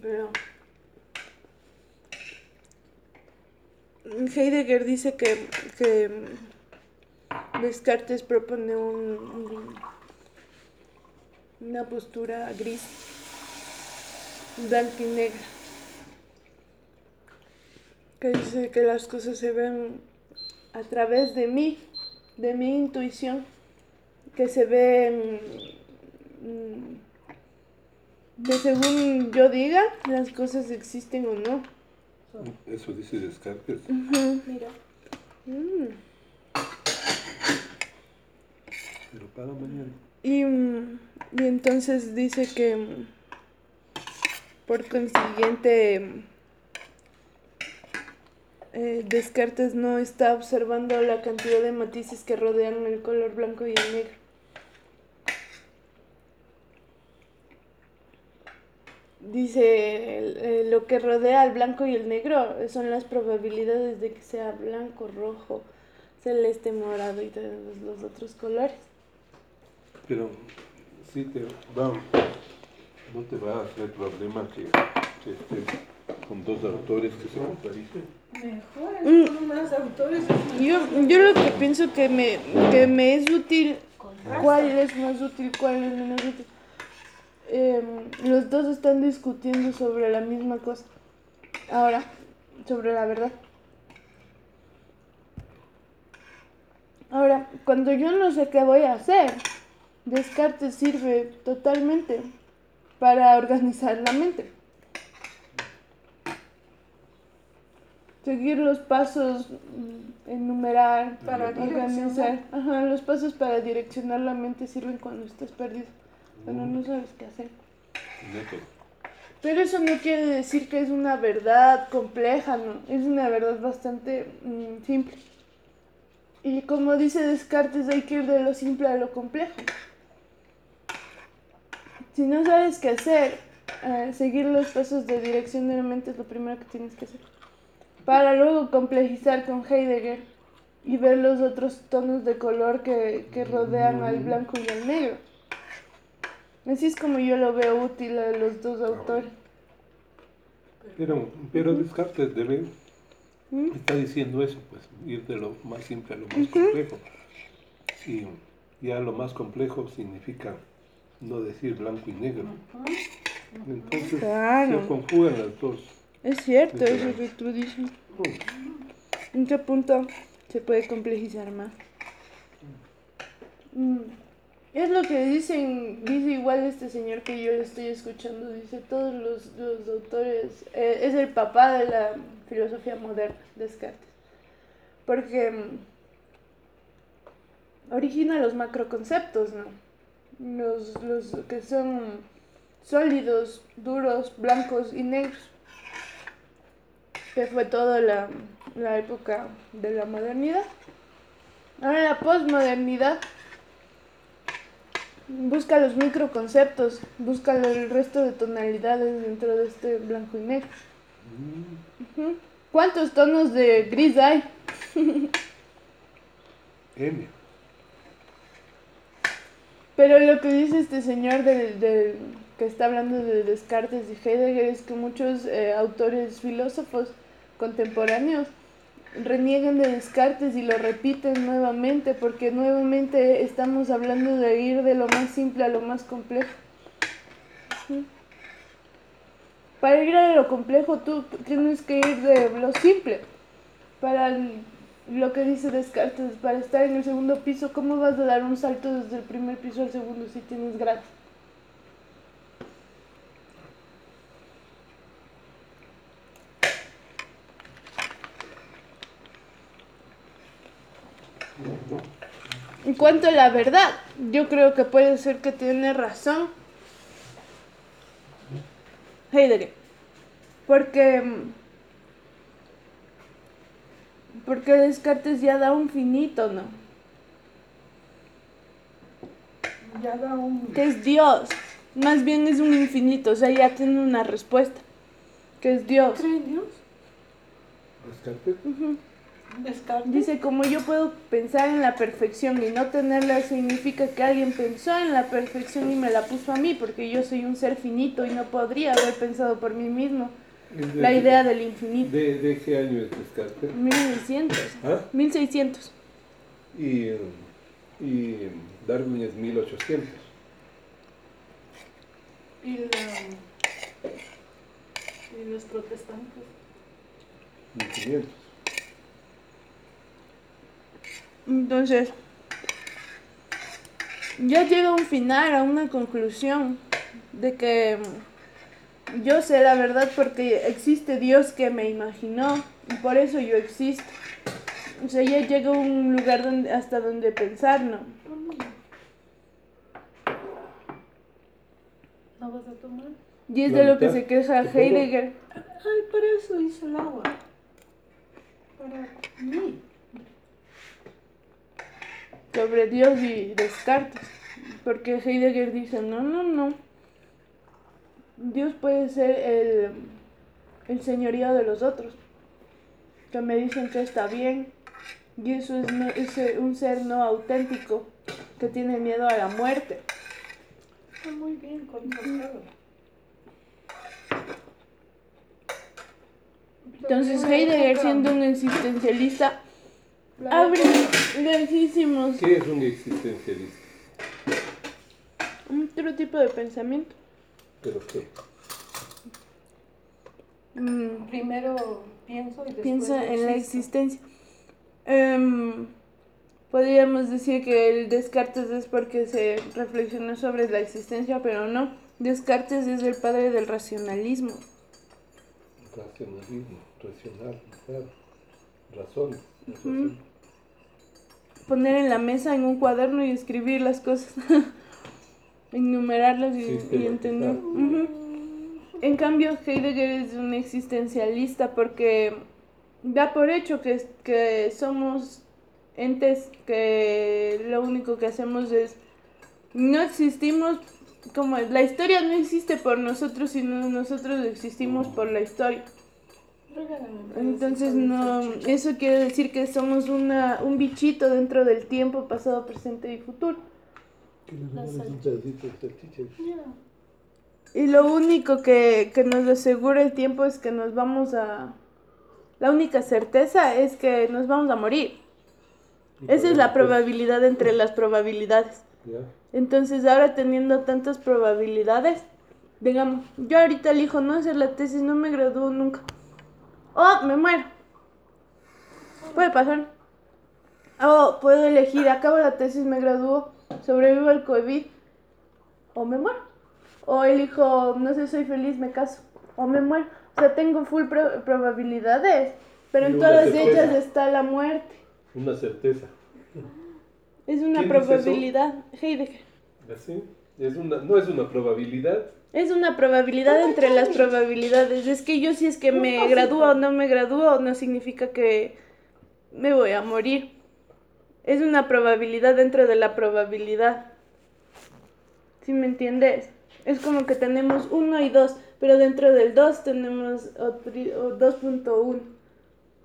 Pero Heidegger dice que, que Descartes propone un, un- una postura gris, blanca y negra, que dice que las cosas se ven a través de mí, de mi intuición, que se ven mm, que según yo diga, las cosas existen o no. Eso dice Descartes. Mira. Mm. Pero para mañana. Y, mm, y entonces dice que mm, por consiguiente mm, eh, Descartes no está observando la cantidad de matices que rodean el color blanco y el negro. Dice, eh, lo que rodea al blanco y el negro son las probabilidades de que sea blanco, rojo, celeste, morado y todos los otros colores. Pero sí te va, no te va a hacer problema que, que con dos autores que se contradicen. Mejor, Mm. son más autores. Yo, yo lo que pienso que me, que me es útil, cuál es más útil, cuál es menos útil. Em, los dos están discutiendo sobre la misma cosa. Ahora, sobre la verdad. Ahora, cuando yo no sé qué voy a hacer, Descartes sirve totalmente para organizar la mente. Seguir los pasos, mm, enumerar, Para organizar. Ajá, los pasos para direccionar la mente sirven cuando estás perdido, cuando no sabes qué hacer. Pero eso no quiere decir que es una verdad compleja, ¿no? Es una verdad bastante mm, simple. Y como dice Descartes, hay que ir de lo simple a lo complejo. Si no sabes qué hacer, eh, seguir los pasos de dirección de la mente es lo primero que tienes que hacer. Para luego complejizar con Heidegger y ver los otros tonos de color que, que rodean al blanco y al negro. Así es como yo lo veo útil a los dos autores. Pero, pero Descartes debe, ¿Mm? está diciendo eso, pues, ir de lo más simple a lo más complejo. Y ya lo más complejo significa no decir blanco y negro. Entonces Claro. se conjugan las dos. Es cierto Literal. eso que tú dices. ¿En qué punto se puede complejizar más? Mm, Es lo que dicen, dice igual este señor que yo le estoy escuchando, dice todos los, los autores, eh, es el papá de la filosofía moderna, Descartes, porque mm, origina los macroconceptos, ¿no? Los, los que son sólidos, duros, blancos y negros que fue toda la, la época de la modernidad. Ahora la posmodernidad busca los microconceptos, busca el resto de tonalidades dentro de este blanco y negro. ¿Cuántos tonos de gris hay? M. Pero lo que dice este señor del, del- que está hablando de Descartes y Heidegger es que muchos eh, autores filósofos contemporáneos reniegan de Descartes y lo repiten nuevamente porque nuevamente estamos hablando de ir de lo más simple a lo más complejo. Para ir a lo complejo tú tienes que ir de lo simple. Para lo que dice Descartes, para estar en el segundo piso, ¿cómo vas a dar un salto desde el primer piso al segundo si tienes gradas? En cuanto a la verdad, yo creo que puede ser que tiene razón Heidegger. Porque. Porque Descartes ya da un finito, ¿no? Ya da un. Que es Dios. Más bien es un infinito, o sea, ya tiene una respuesta. Que es Dios. ¿Cree en Dios? Descartes. Descartes. Dice, como yo puedo pensar en la perfección y no tenerla, significa que alguien pensó en la perfección y me la puso a mí, porque yo soy un ser finito y no podría haber pensado por mí mismo ¿Es de la idea del infinito. ¿De, de qué año es Descartes? 1600. ¿Ah? 1600. Y, y Darwin es 1800. Y, la- y los protestantes. 1500. Entonces, ya llega a un final, a una conclusión de que yo sé la verdad porque existe Dios que me imaginó y por eso yo existo. O sea, ya llega a un lugar donde, hasta donde pensar, ¿no? ¿No vas a tomar? Y es de lo que se queja. Heidegger. Ay, para eso hice el agua. Para mí. Sobre Dios y Descartes. Porque Heidegger dice, no, no, no. Dios puede ser el, el señorío de los otros. Que me dicen que está bien. Y eso es, no- es un ser no auténtico que tiene miedo a la muerte. Está muy bien contrastado. Entonces Heidegger siendo un existencialista abre lejísimos ¿Qué es un existencialista? otro tipo de pensamiento. ¿Pero qué? Mm, Primero pienso y después piensa en la existo. existencia. Em, podríamos decir que el Descartes es porque se reflexionó sobre la existencia, pero no. Descartes es el padre del racionalismo. Racionalismo, racional, claro. Razón. Ujú. Poner en la mesa en un cuaderno y escribir las cosas. Enumerarlas y, y entender. En cambio, Heidegger es un existencialista porque da por hecho que, que somos entes que lo único que hacemos es no existimos como la historia no existe por nosotros sino nosotros existimos por la historia entonces no eso quiere decir que somos una un bichito dentro del tiempo pasado presente y futuro. Y lo único que, que nos asegura el tiempo es que nos vamos a... La única certeza es que nos vamos a morir. Esa es la probabilidad entre las probabilidades. Entonces ahora teniendo tantas probabilidades, digamos, yo ahorita elijo no hacer la tesis, no me gradúo nunca. O me muero. Puede pasar. O puedo elegir, acabo la tesis, me gradúo, sobrevivo al COVID, o me muero. O elijo, no sé, soy feliz, me caso, o me muero. O sea, tengo full pro- probabilidades, pero en todas certeza. ellas está la muerte. Una certeza. Es una probabilidad. Heidegger. ¿Así? Es una, no es una probabilidad. Es una probabilidad entre las probabilidades. Es que yo si es que me gradúo o no me gradúo, no significa que me voy a morir. Es una probabilidad dentro de la probabilidad. ¿Sí me entiendes? Es como que tenemos 1 y 2, pero dentro del 2 tenemos otri- o 2.1.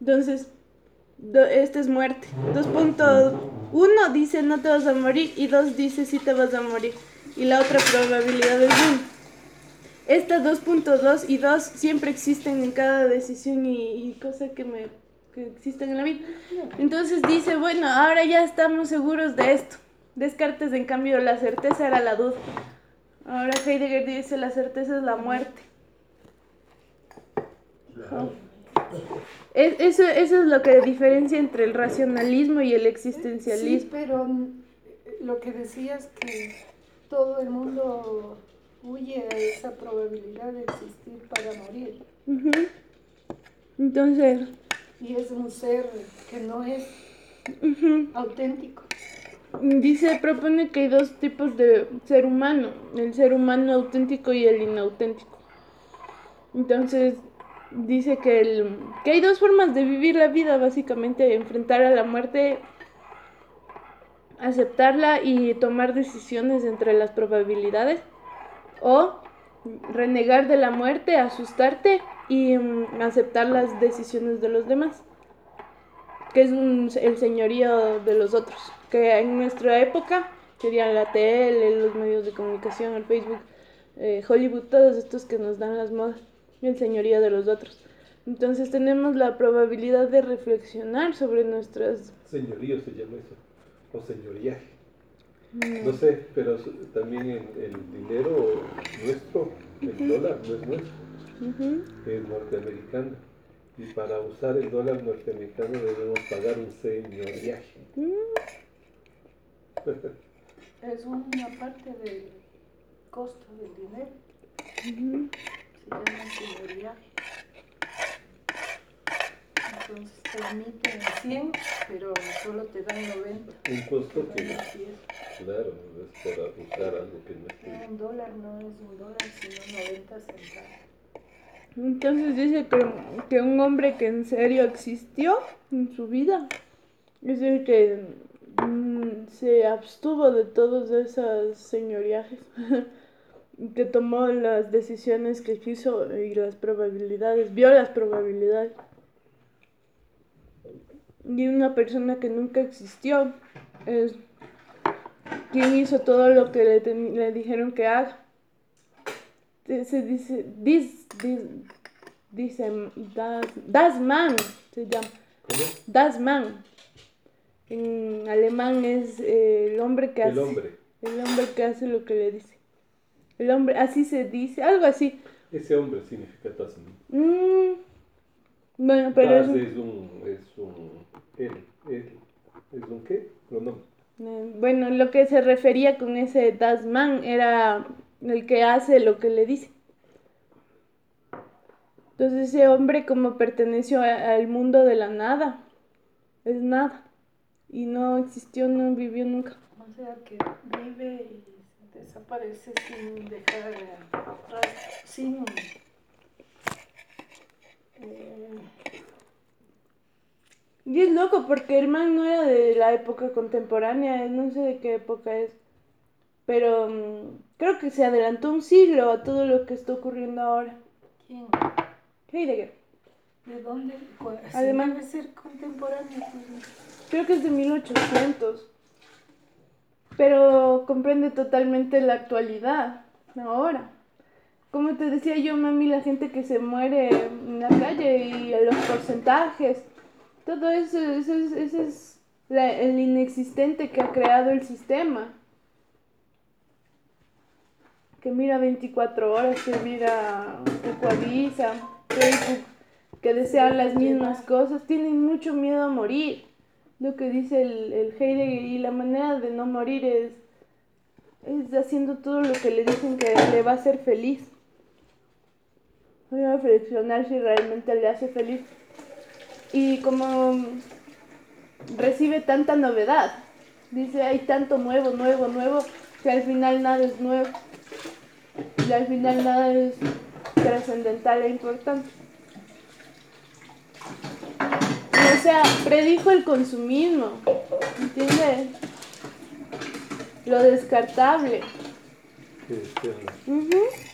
Entonces, do- esta es muerte. 2.1 dice no te vas a morir y 2 dice sí te vas a morir. Y la otra probabilidad es 1. Esta 2.2 y 2 siempre existen en cada decisión y, y cosa que me que existen en la vida. Entonces dice, bueno, ahora ya estamos seguros de esto. Descartes, en cambio, la certeza era la duda. Ahora Heidegger dice, la certeza es la muerte. Es- eso, eso es lo que diferencia entre el racionalismo y el Sí, existencialismo. pero mm, lo que decías que todo el mundo huye a esa probabilidad de existir para morir. Ujú. Entonces, Y es un ser que no es auténtico. Dice, propone que hay dos tipos de ser humano, el ser humano auténtico y el inauténtico. Entonces, dice que, el, que hay dos formas de vivir la vida, básicamente, enfrentar a la muerte, aceptarla y tomar decisiones entre las probabilidades, o renegar de la muerte, asustarte y mm, aceptar las decisiones de los demás. que es el señorío de los otros, que en nuestra época serían la tele, los medios de comunicación, el Facebook, eh, Hollywood, todos estos que nos dan las modas, el señorío de los otros. Entonces tenemos la probabilidad de reflexionar sobre nuestras... Señorío se llama eso, o. mm, No sé, pero también el, el dinero nuestro, el dólar no es nuestro, ujú, es norteamericano. Y para usar el dólar norteamericano debemos pagar un señoriaje. mm, Es una parte del costo del dinero. Se llama señoriaje. Entonces te emiten 100, pero solo te dan 90. Un costo que, dan 10. claro, es por usar algo que no es tuyo. Un dólar no es un dólar, sino 90 centavos. Entonces dice que, que un hombre que en serio existió en su vida es el que mm, se abstuvo de todos esos señoriajes, que tomó las decisiones que quiso y las probabilidades, vio las probabilidades. Y una persona que nunca existió es quien hizo todo lo que le, ten- le dijeron que haga se dice, dis, dis, dice, das, das man, se llama, ¿Cómo? das man. En alemán es eh, el hombre que El hace, hombre. el hombre que hace lo que le dice. El hombre, así se dice, algo así. Ese hombre significa Tasman. Mm, bueno, pero es Tas un- es un, es un, él, él, es un qué? Pronombre. Eh, Bueno, lo que se refería con ese Das Man era el que hace lo que le dice. Entonces ese hombre como perteneció al mundo de la nada, es nada. Y no existió, no vivió nunca. O sea que vive y desaparece sin dejar sin eh, Y es loco porque el man no era de la época contemporánea, no sé de qué época es. Pero mm, creo que se adelantó un siglo a todo lo que está ocurriendo ahora. quién Heidegger. de dónde si Alemán. debe ser contemporáneo pues, Creo que es de 1800. Pero comprende totalmente la actualidad, ahora. Como te decía yo, mami, la gente que se muere en la calle y los porcentajes, todo eso, eso es, eso es la- el inexistente que ha creado el sistema. Que mira 24 horas, que mira Ecuavisa, Facebook, que desean las mismas cosas, tienen mucho miedo a morir lo que dice el, el Heidegger y la manera de no morir es, es haciendo todo lo que le dicen que le va a hacer feliz. Voy a reflexionar si realmente le hace feliz. Y como recibe tanta novedad, dice hay tanto nuevo, nuevo, nuevo, que al final nada es nuevo. Y al final nada es trascendental e importante. O sea, predijo el consumismo, ¿entiendes? Lo descartable. que este, Ujú. pero,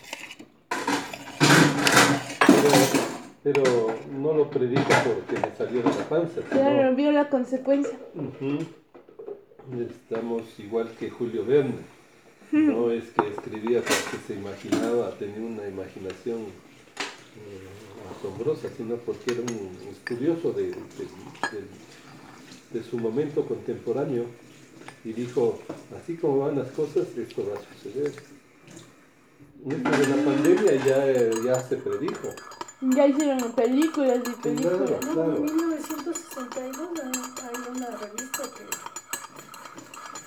pero no lo predica porque le salió de la panza. sino- Claro, vio la consecuencia. Estamos igual que Julio Verne. No es que escribía porque se imaginaba, tenía una imaginación eh, asombrosa, sino porque era un estudioso de, de- de- de su momento contemporáneo y dijo, así como van las cosas, esto va a suceder. Esto de la pandemia ya, eh, ya se predijo. Ya hicieron películas y películas. Claro. No, Claro. en 1962 hay, hay una revista que,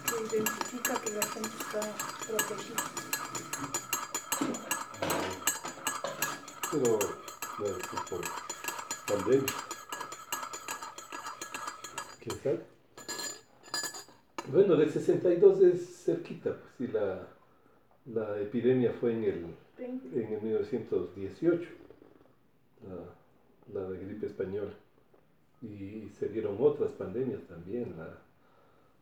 que identifica que la gente está protegida. Pero, bueno, pues por pandemia. ¿Quién sabe? Bueno, del 62 es cerquita, pues, y la, la epidemia fue en el, en el 1918, la, de gripe española. Y se dieron otras pandemias también, la,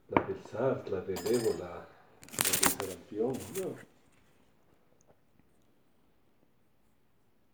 la del SARS, la del ébola, la del sarampión.